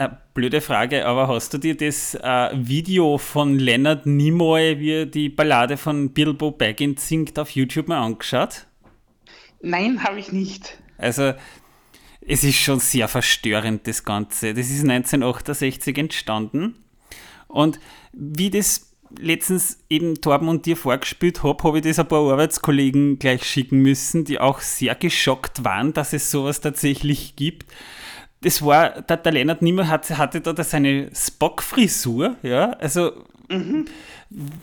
Äh, blöde Frage, aber hast du dir das äh, Video von Leonard Nimoy, wie er die Ballade von Bilbo Baggins singt, auf YouTube mal angeschaut? Nein, habe ich nicht. Also, es ist schon sehr verstörend, das Ganze. Das ist 1968 entstanden. Und wie das letztens eben Torben und dir vorgespielt habe, habe ich das ein paar Arbeitskollegen gleich schicken müssen, die auch sehr geschockt waren, dass es sowas tatsächlich gibt das war, der, der Lennart Nimmer hatte, hatte da seine Spock-Frisur, ja, also, mhm.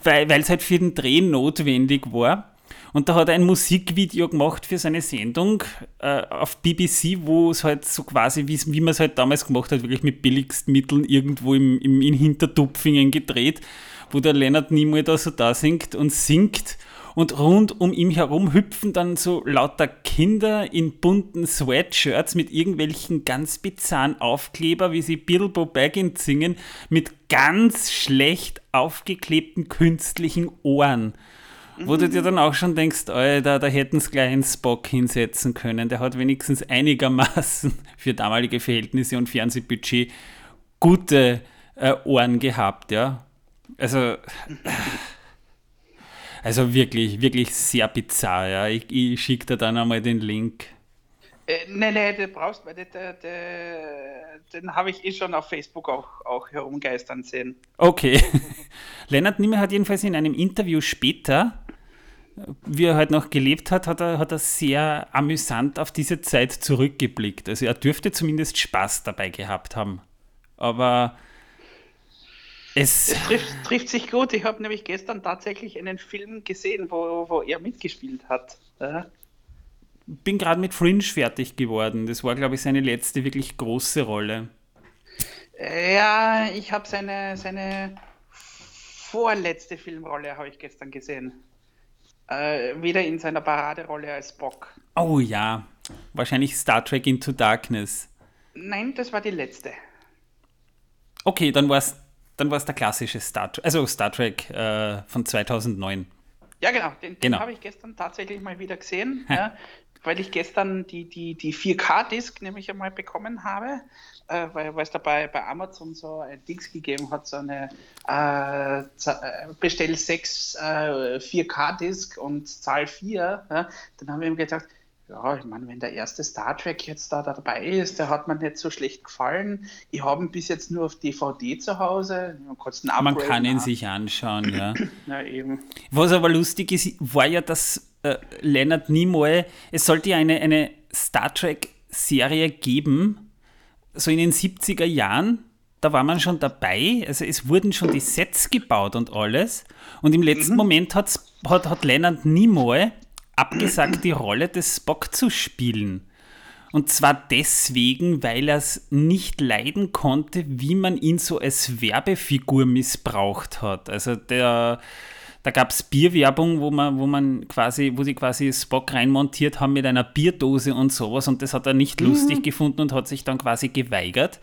weil es halt für den Dreh notwendig war. Und da hat er ein Musikvideo gemacht für seine Sendung äh, auf BBC, wo es halt so quasi, wie, man es halt damals gemacht hat, wirklich mit billigsten Mitteln irgendwo im, im, in Hintertupfingen gedreht, wo der Lennart Nimoy da so da singt und singt und rund um ihn herum hüpfen dann so lauter Kinder in bunten Sweatshirts mit irgendwelchen ganz bizarren Aufkleber, wie sie Bilbo Baggins singen, mit ganz schlecht aufgeklebten künstlichen Ohren. Mhm. Wo du dir dann auch schon denkst, Alter, da hätten sie gleich einen Spock hinsetzen können. Der hat wenigstens einigermaßen für damalige Verhältnisse und Fernsehbudget gute äh, Ohren gehabt, ja. Also. Also wirklich, wirklich sehr bizarr. Ja. Ich, ich schicke dir dann einmal den Link. Äh, nein, nein, den brauchst du, den, den, den habe ich eh schon auf Facebook auch, auch herumgeistern sehen. Okay. Lennart Nimmer hat jedenfalls in einem Interview später, wie er halt noch gelebt hat, hat er, hat er sehr amüsant auf diese Zeit zurückgeblickt. Also er dürfte zumindest Spaß dabei gehabt haben. Aber es, es trifft, trifft, sich gut. Ich habe nämlich gestern tatsächlich einen Film gesehen, wo, wo er mitgespielt hat. Ja. Bin gerade mit Fringe fertig geworden. Das war, glaube ich, seine letzte wirklich große Rolle. Ja, ich habe seine, seine vorletzte Filmrolle habe ich gestern gesehen. Äh, wieder in seiner Paraderolle als Bock. Oh ja, wahrscheinlich Star Trek Into Darkness. Nein, das war die letzte. Okay, dann war es dann war es der klassische Star Trek, also Star Trek äh, von 2009. Ja, genau. Den, den genau. habe ich gestern tatsächlich mal wieder gesehen, ja, weil ich gestern die, die, die 4K-Disc nämlich einmal bekommen habe, äh, weil, es da bei, bei Amazon so ein Dings gegeben hat, so eine äh, äh Bestell 6 äh, 4K-Disc und Zahl 4. Ja, dann haben wir ihm gedacht, ja, ich meine, wenn der erste Star Trek jetzt da, da dabei ist, der hat mir nicht so schlecht gefallen. Ich habe ihn bis jetzt nur auf DVD zu Hause. Man, Man kann ihn sich anschauen, ja. ja, eben. Was aber lustig ist, war ja, dass äh, Leonard Nimoy, es sollte ja eine, eine Star Trek-Serie geben, so in den 70er Jahren. Da war man schon dabei, also es wurden schon die Sets gebaut und alles. Und im letzten mhm. Moment hat, hat Leonard Nimoy abgesagt, die Rolle des Spock zu spielen. Und zwar deswegen, weil er es nicht leiden konnte, wie man ihn so als Werbefigur missbraucht hat. Also der, da gab es Bierwerbung, wo man, wo man quasi, wo sie quasi Spock reinmontiert haben mit einer Bierdose und sowas und das hat er nicht mhm. lustig gefunden und hat sich dann quasi geweigert.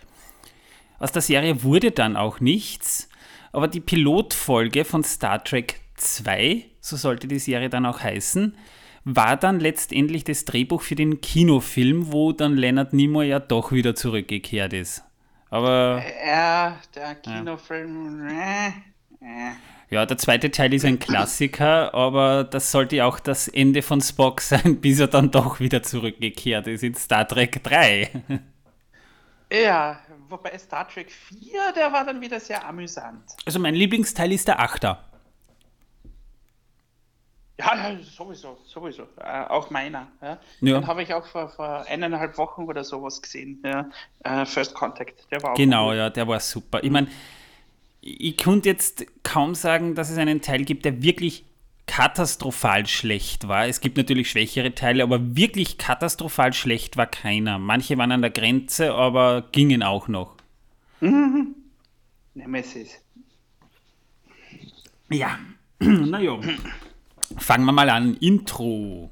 Aus der Serie wurde dann auch nichts, aber die Pilotfolge von Star Trek 2, so sollte die Serie dann auch heißen, war dann letztendlich das Drehbuch für den Kinofilm, wo dann Leonard Nimoy ja doch wieder zurückgekehrt ist. Aber. Ja, der Kinofilm. Ja. ja, der zweite Teil ist ein Klassiker, aber das sollte auch das Ende von Spock sein, bis er dann doch wieder zurückgekehrt ist in Star Trek 3. Ja, wobei Star Trek 4, der war dann wieder sehr amüsant. Also mein Lieblingsteil ist der Achter. Ja, sowieso, sowieso. Äh, auch meiner. Ja. ja. Den habe ich auch vor, vor eineinhalb Wochen oder sowas gesehen. Ja. Äh, First Contact, der war auch Genau, gut. ja, der war super. Ich meine, ich konnte jetzt kaum sagen, dass es einen Teil gibt, der wirklich katastrophal schlecht war. Es gibt natürlich schwächere Teile, aber wirklich katastrophal schlecht war keiner. Manche waren an der Grenze, aber gingen auch noch. Mhm. Nemesis. Ja, naja. Fangen wir mal an. Intro.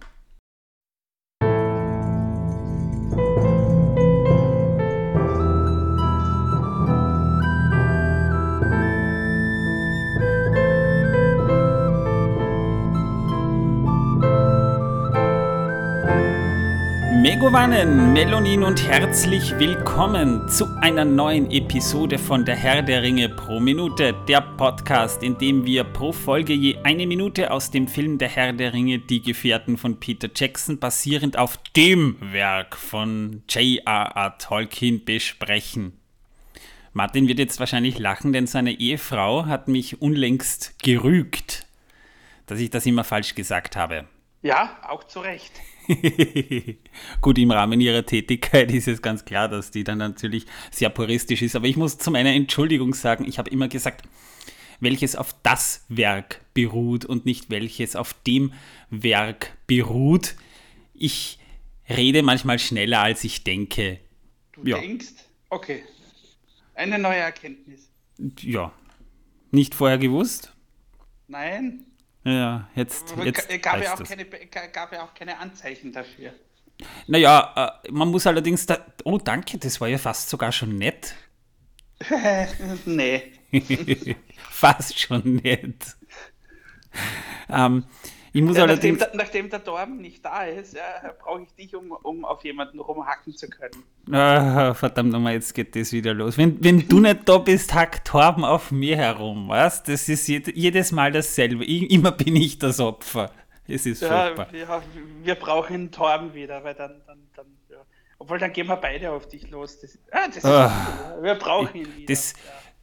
Megowannen, Melonin und herzlich willkommen zu einer neuen Episode von Der Herr der Ringe pro Minute, der Podcast, in dem wir pro Folge je eine Minute aus dem Film Der Herr der Ringe, Die Gefährten von Peter Jackson, basierend auf dem Werk von J.R.R. Tolkien besprechen. Martin wird jetzt wahrscheinlich lachen, denn seine Ehefrau hat mich unlängst gerügt, dass ich das immer falsch gesagt habe. Ja, auch zu Recht. Gut, im Rahmen ihrer Tätigkeit ist es ganz klar, dass die dann natürlich sehr puristisch ist. Aber ich muss zu meiner Entschuldigung sagen, ich habe immer gesagt, welches auf das Werk beruht und nicht welches auf dem Werk beruht. Ich rede manchmal schneller, als ich denke. Du ja. denkst? Okay. Eine neue Erkenntnis. Ja. Nicht vorher gewusst? Nein. Ja, jetzt. jetzt gab, ja auch keine, gab ja auch keine Anzeichen dafür. Naja, äh, man muss allerdings da. Oh, danke, das war ja fast sogar schon nett. nee. fast schon nett. Ähm, ich muss ja, allerdings. Nachdem, nachdem, der Dorm nicht da ist, ja, brauche ich dich, um, um auf jemanden rumhacken zu können. Ah, verdammt nochmal, jetzt geht das wieder los. Wenn, wenn du nicht da bist, hackt Torben auf mir herum, was? Das ist jedes Mal dasselbe. Ich, immer bin ich das Opfer. Es ist ja, furchtbar. Ja, wir brauchen Torben wieder, weil dann, dann, dann ja. Obwohl, dann gehen wir beide auf dich los. Das, ah, das ah, ist, wir brauchen ihn wieder. Das,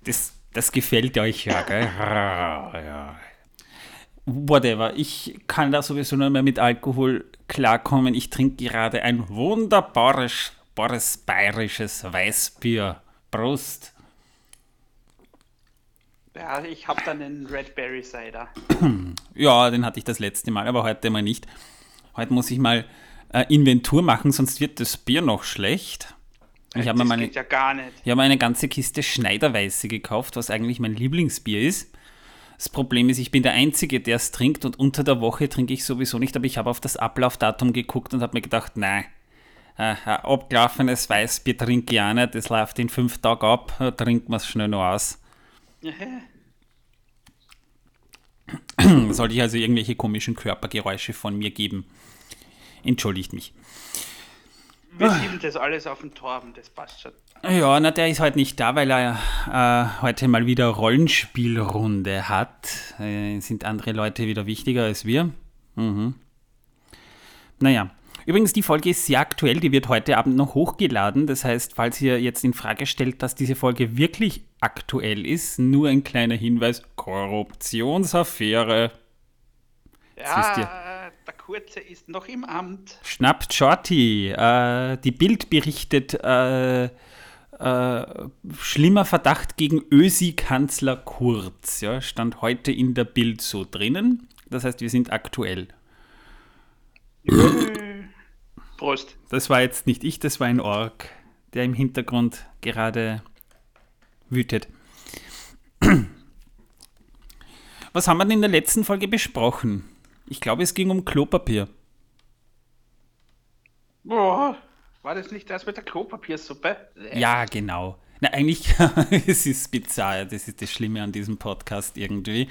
das, das gefällt euch ja, gell? Ah, ja whatever. Ich kann da sowieso nur mehr mit Alkohol klarkommen. Ich trinke gerade ein wunderbares bares, bayerisches Weißbier. Prost. Ja, ich habe dann einen Red Berry Cider. ja, den hatte ich das letzte Mal, aber heute mal nicht. Heute muss ich mal äh, Inventur machen, sonst wird das Bier noch schlecht. Ich habe mir meine, ja gar nicht. Ich habe eine ganze Kiste Schneiderweiße gekauft, was eigentlich mein Lieblingsbier ist. Das Problem ist, ich bin der Einzige, der es trinkt und unter der Woche trinke ich sowieso nicht, aber ich habe auf das Ablaufdatum geguckt und habe mir gedacht, nein, äh, abgelaufenes Weißbier trinke ich auch nicht, das läuft in fünf Tagen ab, trinkt man es schnell noch aus. Sollte ich also irgendwelche komischen Körpergeräusche von mir geben? Entschuldigt mich. Wir schieben das alles auf den Torben, das passt schon. Ja, na, der ist heute nicht da, weil er äh, heute mal wieder Rollenspielrunde hat. Äh, sind andere Leute wieder wichtiger als wir. Mhm. Naja. Übrigens, die Folge ist sehr aktuell, die wird heute Abend noch hochgeladen. Das heißt, falls ihr jetzt in Frage stellt, dass diese Folge wirklich aktuell ist, nur ein kleiner Hinweis: Korruptionsaffäre. Ja, der Kurze ist noch im Amt. Schnappt Shorty. Äh, die Bild berichtet. Äh, äh, schlimmer Verdacht gegen Ösi-Kanzler Kurz. Ja, stand heute in der Bild so drinnen. Das heißt, wir sind aktuell. Prost. Das war jetzt nicht ich, das war ein Ork, der im Hintergrund gerade wütet. Was haben wir denn in der letzten Folge besprochen? Ich glaube, es ging um Klopapier. Boah, war das nicht das mit der Klopapiersuppe? Ja, genau. Na, eigentlich, es ist bizarr, das ist das Schlimme an diesem Podcast irgendwie.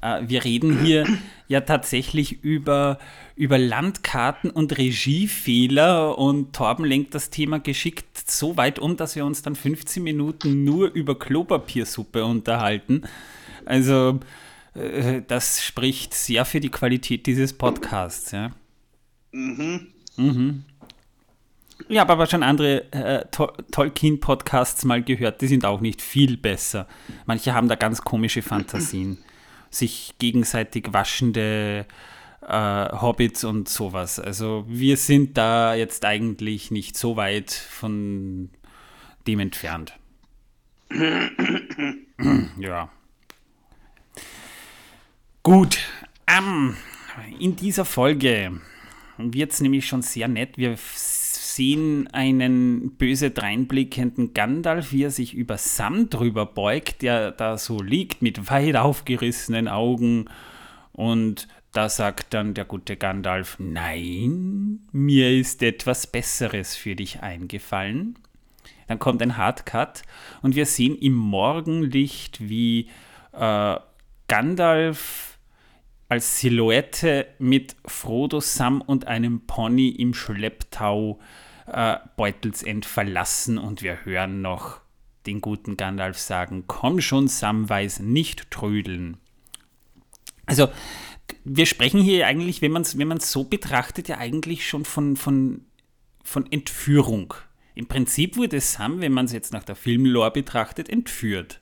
Äh, wir reden hier ja tatsächlich über, über Landkarten und Regiefehler und Torben lenkt das Thema geschickt so weit um, dass wir uns dann 15 Minuten nur über Klopapiersuppe unterhalten. Also, äh, das spricht sehr für die Qualität dieses Podcasts, ja. Mhm. Mhm. Ich habe aber schon andere äh, Tolkien-Podcasts mal gehört, die sind auch nicht viel besser. Manche haben da ganz komische Fantasien. Sich gegenseitig waschende äh, Hobbits und sowas. Also wir sind da jetzt eigentlich nicht so weit von dem entfernt. ja. Gut. Ähm, in dieser Folge wird es nämlich schon sehr nett. Wir sehen einen böse dreinblickenden Gandalf, wie er sich über Sam drüber beugt, der da so liegt mit weit aufgerissenen Augen. Und da sagt dann der gute Gandalf, nein, mir ist etwas Besseres für dich eingefallen. Dann kommt ein Hardcut und wir sehen im Morgenlicht, wie äh, Gandalf als Silhouette mit Frodo, Sam und einem Pony im Schlepptau äh, Beutelsend verlassen und wir hören noch den guten Gandalf sagen, komm schon, Samwise, nicht trödeln. Also, wir sprechen hier eigentlich, wenn man es wenn so betrachtet, ja eigentlich schon von, von, von Entführung. Im Prinzip wurde Sam, wenn man es jetzt nach der Filmlore betrachtet, entführt.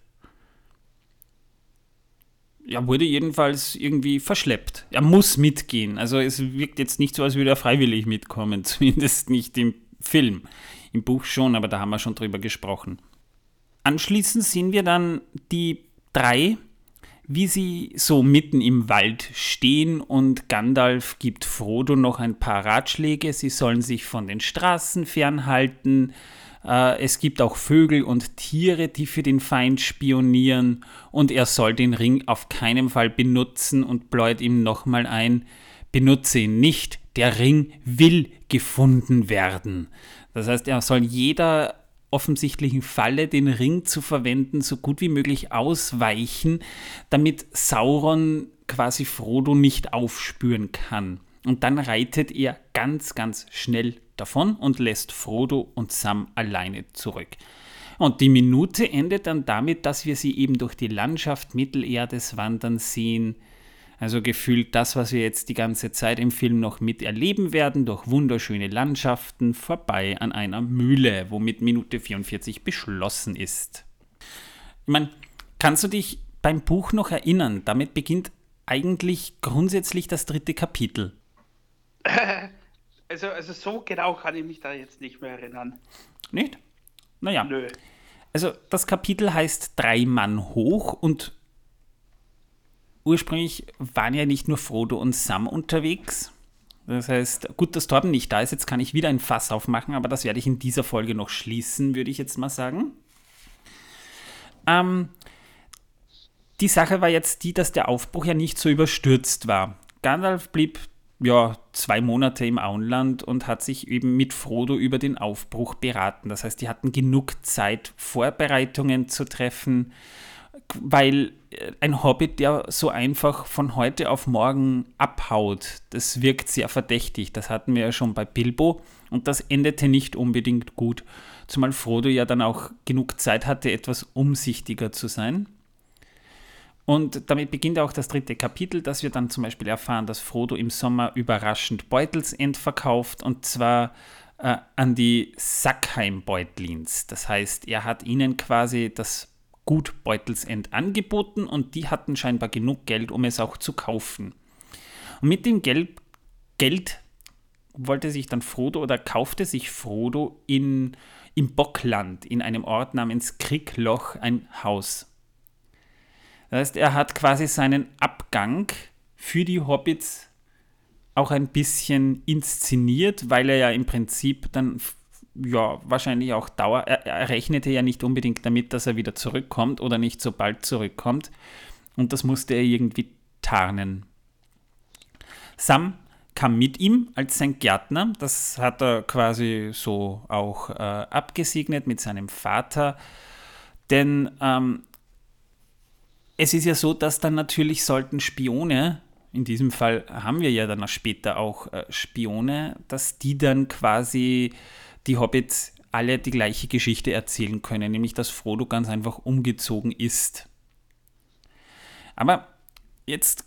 Er wurde jedenfalls irgendwie verschleppt. Er muss mitgehen. Also es wirkt jetzt nicht so, als würde er freiwillig mitkommen, zumindest nicht im Film. Im Buch schon, aber da haben wir schon drüber gesprochen. Anschließend sehen wir dann die drei, wie sie so mitten im Wald stehen und Gandalf gibt Frodo noch ein paar Ratschläge. Sie sollen sich von den Straßen fernhalten. Äh, es gibt auch Vögel und Tiere, die für den Feind spionieren und er soll den Ring auf keinen Fall benutzen und bläut ihm nochmal ein, benutze ihn nicht, der Ring will gefunden werden. Das heißt, er soll jeder offensichtlichen Falle, den Ring zu verwenden, so gut wie möglich ausweichen, damit Sauron quasi Frodo nicht aufspüren kann. Und dann reitet er ganz, ganz schnell davon und lässt Frodo und Sam alleine zurück. Und die Minute endet dann damit, dass wir sie eben durch die Landschaft Mittelerdes wandern sehen, also gefühlt das, was wir jetzt die ganze Zeit im Film noch miterleben werden, durch wunderschöne Landschaften vorbei an einer Mühle, womit Minute 44 beschlossen ist. Ich meine, kannst du dich beim Buch noch erinnern? Damit beginnt eigentlich grundsätzlich das dritte Kapitel. Also, also so genau kann ich mich da jetzt nicht mehr erinnern. Nicht? Naja. Nö. Also das Kapitel heißt Drei Mann hoch und ursprünglich waren ja nicht nur Frodo und Sam unterwegs. Das heißt, gut, dass Torben nicht da ist, jetzt kann ich wieder ein Fass aufmachen, aber das werde ich in dieser Folge noch schließen, würde ich jetzt mal sagen. Ähm, die Sache war jetzt die, dass der Aufbruch ja nicht so überstürzt war. Gandalf blieb ja zwei Monate im Auenland und hat sich eben mit Frodo über den Aufbruch beraten. Das heißt, die hatten genug Zeit, Vorbereitungen zu treffen, weil äh, ein Hobbit, der so einfach von heute auf morgen abhaut, das wirkt sehr verdächtig. Das hatten wir ja schon bei Bilbo und das endete nicht unbedingt gut. Zumal Frodo ja dann auch genug Zeit hatte, etwas umsichtiger zu sein. Und damit beginnt auch das dritte Kapitel, dass wir dann zum Beispiel erfahren, dass Frodo im Sommer überraschend Beutelsend verkauft und zwar äh, an die Sackheim-Beutlins. Das heißt, er hat ihnen quasi das Gut Beutelsend angeboten und die hatten scheinbar genug Geld, um es auch zu kaufen. Und mit dem Geld, Geld wollte sich dann Frodo oder kaufte sich Frodo in, im Bockland, in einem Ort namens Kriegloch, ein Haus. Das heißt, er hat quasi seinen Abgang für die Hobbits auch ein bisschen inszeniert, weil er ja im Prinzip dann ja, wahrscheinlich auch Dauer. Er, rechnete ja nicht unbedingt damit, dass er wieder zurückkommt oder nicht so bald zurückkommt. Und das musste er irgendwie tarnen. Sam kam mit ihm als sein Gärtner. Das hat er quasi so auch äh, abgesegnet mit seinem Vater. Denn ähm, es ist ja so, dass dann natürlich sollten Spione, in diesem Fall haben wir ja dann später auch äh, Spione, dass die dann quasi die Hobbits alle die gleiche Geschichte erzählen können, nämlich dass Frodo ganz einfach umgezogen ist. Aber jetzt,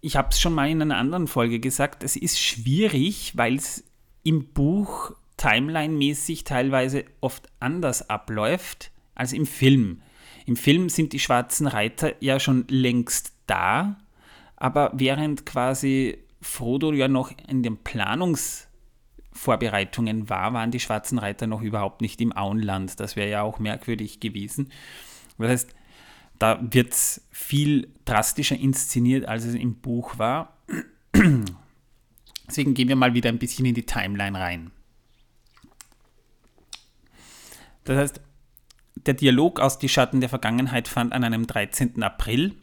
ich habe es schon mal in einer anderen Folge gesagt, es ist schwierig, weil es im Buch timeline-mäßig teilweise oft anders abläuft als im Film. Im Film sind die schwarzen Reiter ja schon längst da, aber während quasi Frodo ja noch in dem Planungs- Vorbereitungen war, waren die Schwarzen Reiter noch überhaupt nicht im Auenland. Das wäre ja auch merkwürdig gewesen. Das heißt, da wird es viel drastischer inszeniert, als es im Buch war. Deswegen gehen wir mal wieder ein bisschen in die Timeline rein. Das heißt, der Dialog aus Die Schatten der Vergangenheit fand an einem 13. April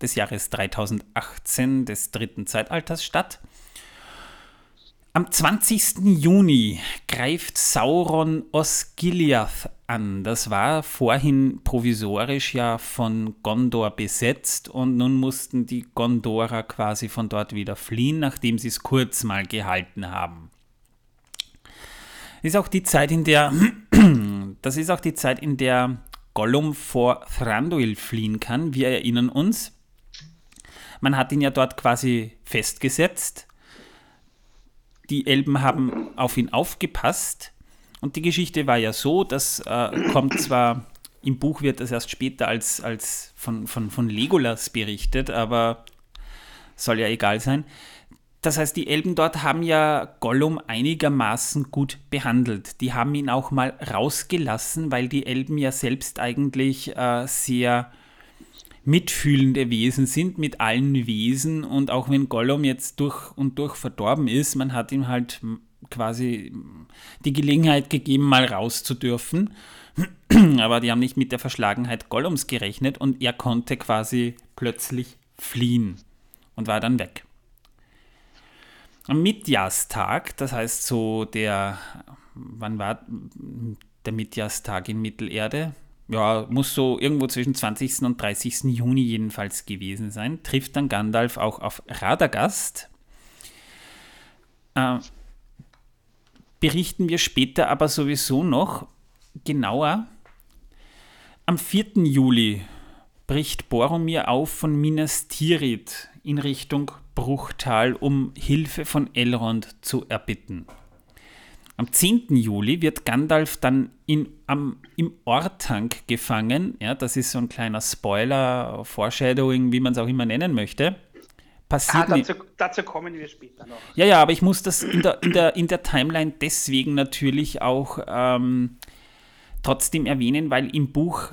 des Jahres 3018 des dritten Zeitalters statt. Am 20. Juni greift Sauron Osgiliath an. Das war vorhin provisorisch ja von Gondor besetzt und nun mussten die Gondorer quasi von dort wieder fliehen, nachdem sie es kurz mal gehalten haben. Ist auch die Zeit, in der das ist auch die Zeit, in der Gollum vor Thranduil fliehen kann. Wir erinnern uns. Man hat ihn ja dort quasi festgesetzt die Elben haben auf ihn aufgepasst. Und die Geschichte war ja so, das äh, kommt zwar im Buch wird das erst später als, als von, von, von Legolas berichtet, aber soll ja egal sein. Das heißt, die Elben dort haben ja Gollum einigermaßen gut behandelt. Die haben ihn auch mal rausgelassen, weil die Elben ja selbst eigentlich äh, sehr mitfühlende Wesen sind mit allen Wesen und auch wenn Gollum jetzt durch und durch verdorben ist, man hat ihm halt quasi die Gelegenheit gegeben, mal raus zu dürfen. Aber die haben nicht mit der Verschlagenheit Gollums gerechnet und er konnte quasi plötzlich fliehen und war dann weg. Am Mitjahrstag, das heißt so der, wann war der Mitjahrstag in Mittelerde? Ja, muss so irgendwo zwischen 20. und 30. Juni jedenfalls gewesen sein, trifft dann Gandalf auch auf Radagast. Äh, berichten wir später aber sowieso noch genauer. Am 4. Juli bricht Boromir auf von Minas Tirith in Richtung Bruchtal, um Hilfe von Elrond zu erbitten. Am 10. Juli wird Gandalf dann in, am, im Ortank gefangen. Ja, das ist so ein kleiner Spoiler, Foreshadowing, wie man es auch immer nennen möchte. Passiert ah, dazu, dazu, kommen wir später noch. Ja, ja, aber ich muss das in der, in der, in der Timeline deswegen natürlich auch ähm, trotzdem erwähnen, weil im Buch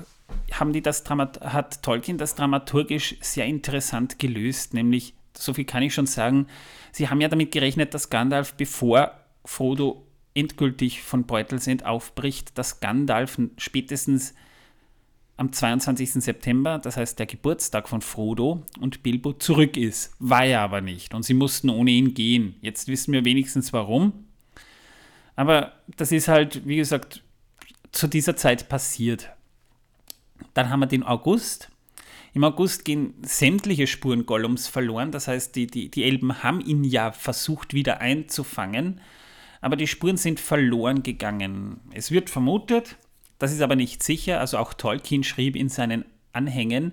haben die das hat Tolkien das dramaturgisch sehr interessant gelöst, nämlich, so viel kann ich schon sagen, sie haben ja damit gerechnet, dass Gandalf, bevor Frodo endgültig von Beutelsend aufbricht, dass Gandalf spätestens am 22. September, das heißt der Geburtstag von Frodo und Bilbo, zurück ist. War er aber nicht und sie mussten ohne ihn gehen. Jetzt wissen wir wenigstens warum. Aber das ist halt, wie gesagt, zu dieser Zeit passiert. Dann haben wir den August. Im August gehen sämtliche Spuren Gollums verloren. Das heißt, die, die, die Elben haben ihn ja versucht wieder einzufangen aber die Spuren sind verloren gegangen. Es wird vermutet, das ist aber nicht sicher, also auch Tolkien schrieb in seinen Anhängen,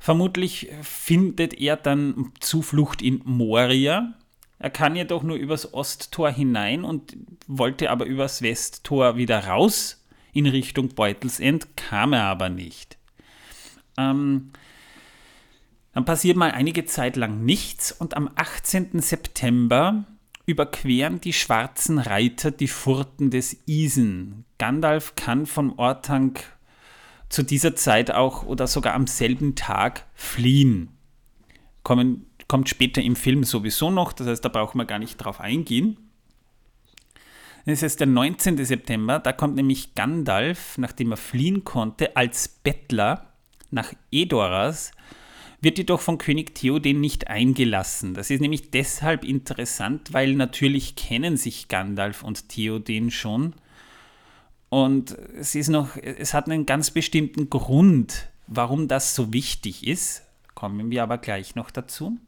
vermutlich findet er dann Zuflucht in Moria. Er kann jedoch nur übers Osttor hinein und wollte aber übers Westtor wieder raus in Richtung Beutelsend, kam er aber nicht. Ähm, dann passiert mal einige Zeit lang nichts und am 18. September überqueren die schwarzen Reiter die Furten des Isen. Gandalf kann vom Ortank zu dieser Zeit auch oder sogar am selben Tag fliehen. Kommen, kommt später im Film sowieso noch, das heißt, da brauchen wir gar nicht drauf eingehen. Es ist der 19. September, da kommt nämlich Gandalf, nachdem er fliehen konnte, als Bettler nach Edoras wird jedoch von König Theoden nicht eingelassen. Das ist nämlich deshalb interessant, weil natürlich kennen sich Gandalf und Theoden schon. Und es ist noch, es hat einen ganz bestimmten Grund, warum das so wichtig ist. Kommen wir aber gleich noch dazu.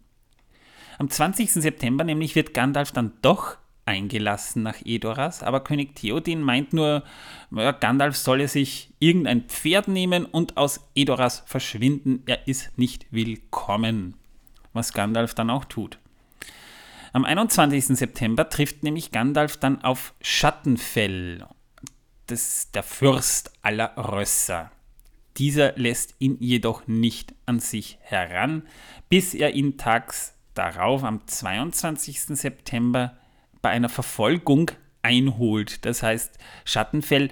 Am 20. September nämlich wird Gandalf dann doch eingelassen nach Edoras, aber König Theoden meint nur, ja, Gandalf solle sich irgendein Pferd nehmen und aus Edoras verschwinden, er ist nicht willkommen. Was Gandalf dann auch tut. Am 21. September trifft nämlich Gandalf dann auf Schattenfell, das der Fürst aller Rösser. Dieser lässt ihn jedoch nicht an sich heran, bis er ihn tags darauf, am 22. September, bei einer Verfolgung einholt. Das heißt, Schattenfell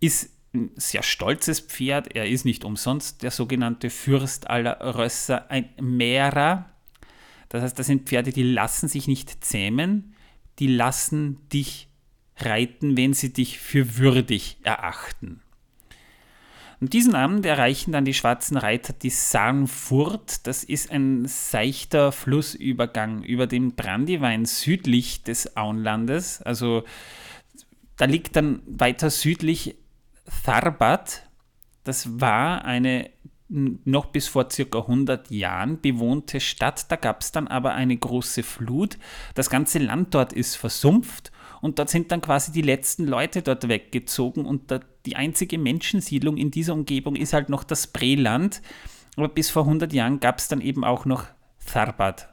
ist ein sehr stolzes Pferd. Er ist nicht umsonst der sogenannte Fürst aller Rösser, ein Mehrer. Das heißt, das sind Pferde, die lassen sich nicht zähmen, die lassen dich reiten, wenn sie dich für würdig erachten. Und diesen Abend erreichen dann die schwarzen Reiter die Sarnfurt. Das ist ein seichter Flussübergang über den Brandywein südlich des Auenlandes. Also da liegt dann weiter südlich Tharbat. Das war eine noch bis vor circa 100 Jahren bewohnte Stadt. Da gab es dann aber eine große Flut. Das ganze Land dort ist versumpft und dort sind dann quasi die letzten Leute dort weggezogen und die einzige Menschensiedlung in dieser Umgebung ist halt noch das Breland. Aber bis vor 100 Jahren gab es dann eben auch noch Tharbat.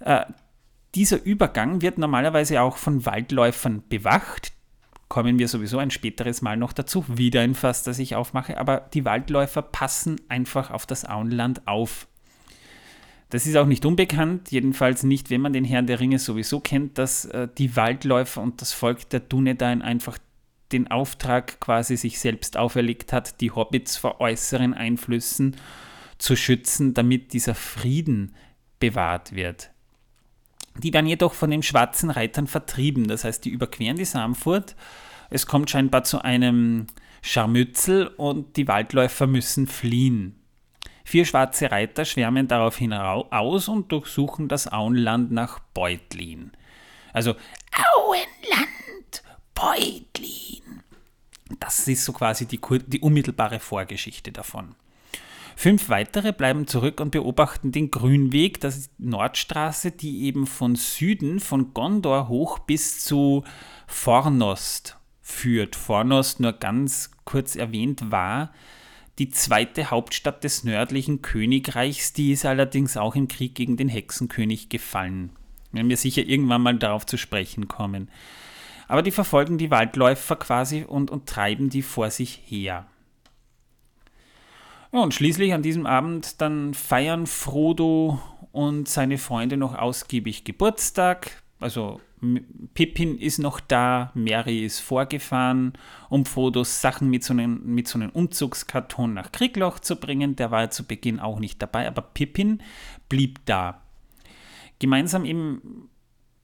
Äh, dieser Übergang wird normalerweise auch von Waldläufern bewacht kommen wir sowieso ein späteres Mal noch dazu. Wieder ein Fass, das ich aufmache. Aber die Waldläufer passen einfach auf das Auenland auf. Das ist auch nicht unbekannt, jedenfalls nicht, wenn man den Herrn der Ringe sowieso kennt, dass äh, die Waldläufer und das Volk der Dunedain einfach den Auftrag quasi sich selbst auferlegt hat, die Hobbits vor äußeren Einflüssen zu schützen, damit dieser Frieden bewahrt wird. Die werden jedoch von den schwarzen Reitern vertrieben. Das heißt, die überqueren die Samfurt. Es kommt scheinbar zu einem Scharmützel und die Waldläufer müssen fliehen. Vier schwarze Reiter schwärmen daraufhin aus und durchsuchen das Auenland nach Beutlin. Also Auenland, Beutlin. Das ist so quasi die, die unmittelbare Vorgeschichte davon. Fünf weitere bleiben zurück und beobachten den Grünweg, das ist die Nordstraße, die eben von Süden, von Gondor hoch bis zu Fornost führt. Fornost, nur ganz kurz erwähnt, war die zweite Hauptstadt des nördlichen Königreichs, die ist allerdings auch im Krieg gegen den Hexenkönig gefallen. Werden wir sicher irgendwann mal darauf zu sprechen kommen. Aber die verfolgen die Waldläufer quasi und, und treiben die vor sich her. Ja, und schließlich an diesem Abend dann feiern Frodo und seine Freunde noch ausgiebig Geburtstag. Also Pippin ist noch da, Mary ist vorgefahren, um Frodos Sachen mit so einem, mit so einem Umzugskarton nach Kriegloch zu bringen. Der war zu Beginn auch nicht dabei, aber Pippin blieb da. Gemeinsam eben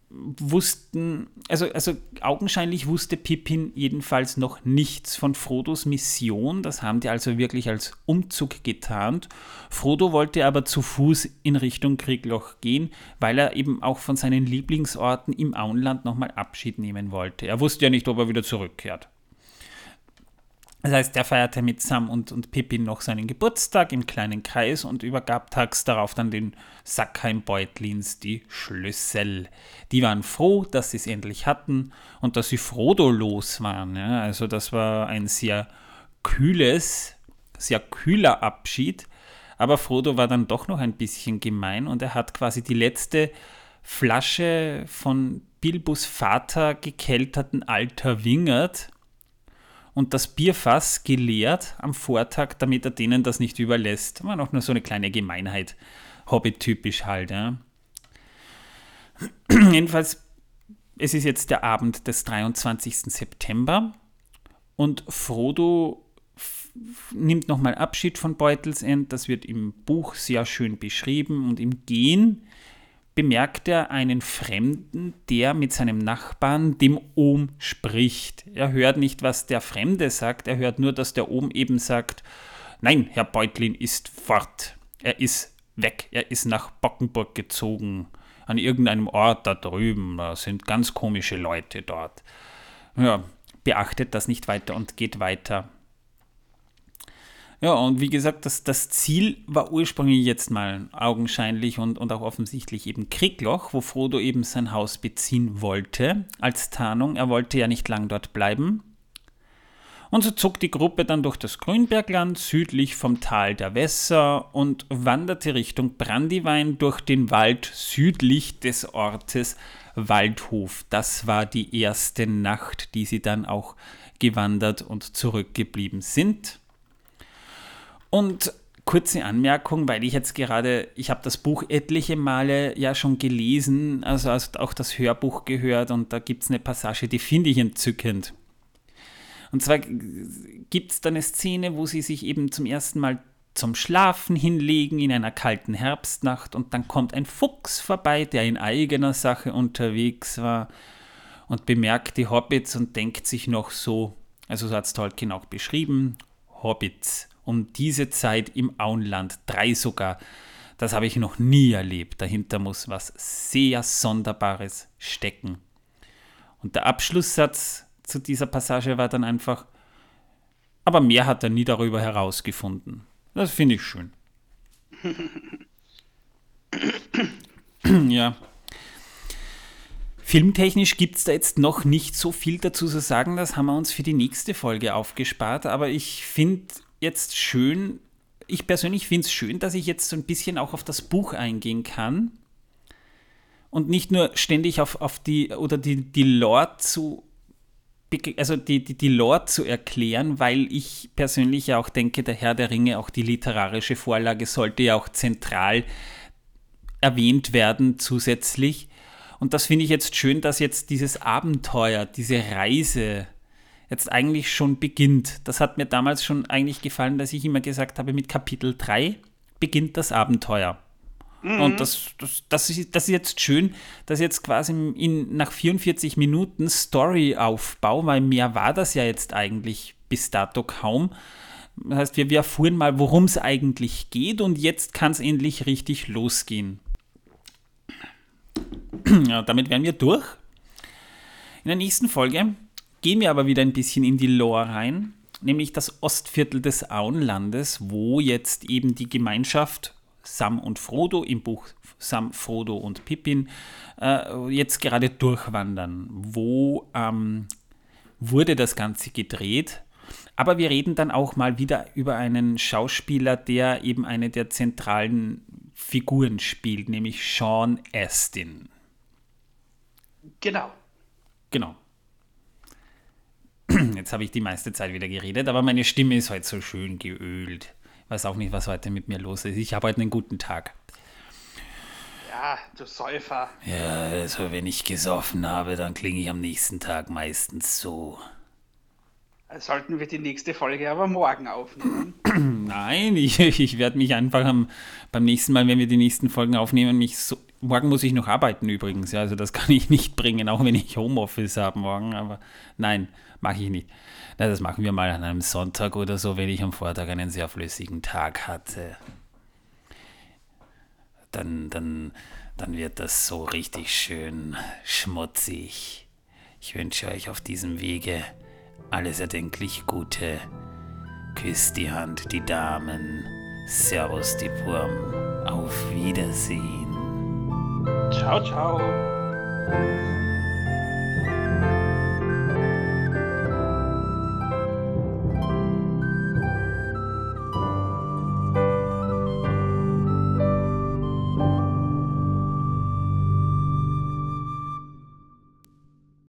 wussten, also, also augenscheinlich wusste Pippin jedenfalls noch nichts von Frodos Mission, das haben die also wirklich als Umzug getarnt. Frodo wollte aber zu Fuß in Richtung Kriegloch gehen, weil er eben auch von seinen Lieblingsorten im Auenland nochmal Abschied nehmen wollte. Er wusste ja nicht, ob er wieder zurückkehrt. Das heißt, er feierte mit Sam und, und Pippin noch seinen Geburtstag im kleinen Kreis und übergab tags darauf dann den Sackheim-Beutlins die Schlüssel. Die waren froh, dass sie es endlich hatten und dass sie Frodo los waren. Ja, also das war ein sehr kühles, sehr kühler Abschied. Aber Frodo war dann doch noch ein bisschen gemein und er hat quasi die letzte Flasche von Bilbos Vater gekelterten Alter Wingert und das Bierfass geleert am Vortag, damit er denen das nicht überlässt. War noch nur so eine kleine Gemeinheit. Hobby-typisch halt. Ja. Jedenfalls, es ist jetzt der Abend des 23. September und Frodo nimmt nochmal Abschied von Beutelsend. Das wird im Buch sehr schön beschrieben und im Gehen bemerkt er einen Fremden, der mit seinem Nachbarn, dem Ohm, spricht. Er hört nicht, was der Fremde sagt, er hört nur, dass der Ohm eben sagt, nein, Herr Beutlin ist fort. Er ist weg, er ist nach Bockenburg gezogen, an irgendeinem Ort da drüben, da sind ganz komische Leute dort. Ja, beachtet das nicht weiter und geht weiter. Ja, und wie gesagt, das, das Ziel war ursprünglich jetzt mal augenscheinlich und, und auch offensichtlich eben Kriegloch, wo Frodo eben sein Haus beziehen wollte, als Tarnung. Er wollte ja nicht lang dort bleiben. Und so zog die Gruppe dann durch das Grünbergland südlich vom Tal der Wässer und wanderte Richtung Brandywein durch den Wald südlich des Ortes Waldhof. Das war die erste Nacht, die sie dann auch gewandert und zurückgeblieben sind. Und kurze Anmerkung, weil ich jetzt gerade, ich habe das Buch etliche Male ja schon gelesen, also auch das Hörbuch gehört und da gibt es eine Passage, die finde ich entzückend. Und zwar gibt es da eine Szene, wo sie sich eben zum ersten Mal zum Schlafen hinlegen in einer kalten Herbstnacht und dann kommt ein Fuchs vorbei, der in eigener Sache unterwegs war und bemerkt die Hobbits und denkt sich noch so, also so hat es Tolkien auch beschrieben, Hobbits. Um diese Zeit im Auenland, drei sogar. Das habe ich noch nie erlebt. Dahinter muss was sehr Sonderbares stecken. Und der Abschlusssatz zu dieser Passage war dann einfach, aber mehr hat er nie darüber herausgefunden. Das finde ich schön. ja. Filmtechnisch gibt es da jetzt noch nicht so viel dazu zu sagen, das haben wir uns für die nächste Folge aufgespart, aber ich finde jetzt schön, ich persönlich finde es schön, dass ich jetzt so ein bisschen auch auf das Buch eingehen kann und nicht nur ständig auf, auf die oder die, die Lore zu also die, die, die Lore zu erklären, weil ich persönlich ja auch denke, der Herr der Ringe, auch die literarische Vorlage sollte ja auch zentral erwähnt werden zusätzlich. Und das finde ich jetzt schön, dass jetzt dieses Abenteuer, diese Reise jetzt eigentlich schon beginnt. Das hat mir damals schon eigentlich gefallen, dass ich immer gesagt habe, mit Kapitel 3 beginnt das Abenteuer. Mhm. Und das, das, das, ist, das ist jetzt schön, dass jetzt quasi in, nach 44 Minuten Storyaufbau, weil mehr war das ja jetzt eigentlich bis dato kaum. Das heißt, wir, wir erfuhren mal, worum es eigentlich geht und jetzt kann es endlich richtig losgehen. Ja, damit wären wir durch. In der nächsten Folge gehen wir aber wieder ein bisschen in die Lore rein, nämlich das Ostviertel des Auenlandes, wo jetzt eben die Gemeinschaft Sam und Frodo im Buch Sam, Frodo und Pippin äh, jetzt gerade durchwandern. Wo ähm, wurde das Ganze gedreht? Aber wir reden dann auch mal wieder über einen Schauspieler, der eben eine der zentralen Figuren spielt, nämlich Sean Astin. Genau. Genau. Jetzt habe ich die meiste Zeit wieder geredet, aber meine Stimme ist heute so schön geölt. Ich weiß auch nicht, was heute mit mir los ist. Ich habe heute einen guten Tag. Ja, du Säufer. Ja, also wenn ich gesoffen habe, dann klinge ich am nächsten Tag meistens so. Sollten wir die nächste Folge aber morgen aufnehmen? Nein, ich, ich werde mich einfach am, beim nächsten Mal, wenn wir die nächsten Folgen aufnehmen, mich so. Morgen muss ich noch arbeiten übrigens, ja, also das kann ich nicht bringen, auch wenn ich Homeoffice habe morgen, aber nein, mache ich nicht. Na, das machen wir mal an einem Sonntag oder so, wenn ich am Vortag einen sehr flüssigen Tag hatte. Dann, dann, dann wird das so richtig schön schmutzig. Ich wünsche euch auf diesem Wege alles erdenklich Gute. Küsst die Hand, die Damen. Servus, die Purm. Auf Wiedersehen. Ciao, ciao.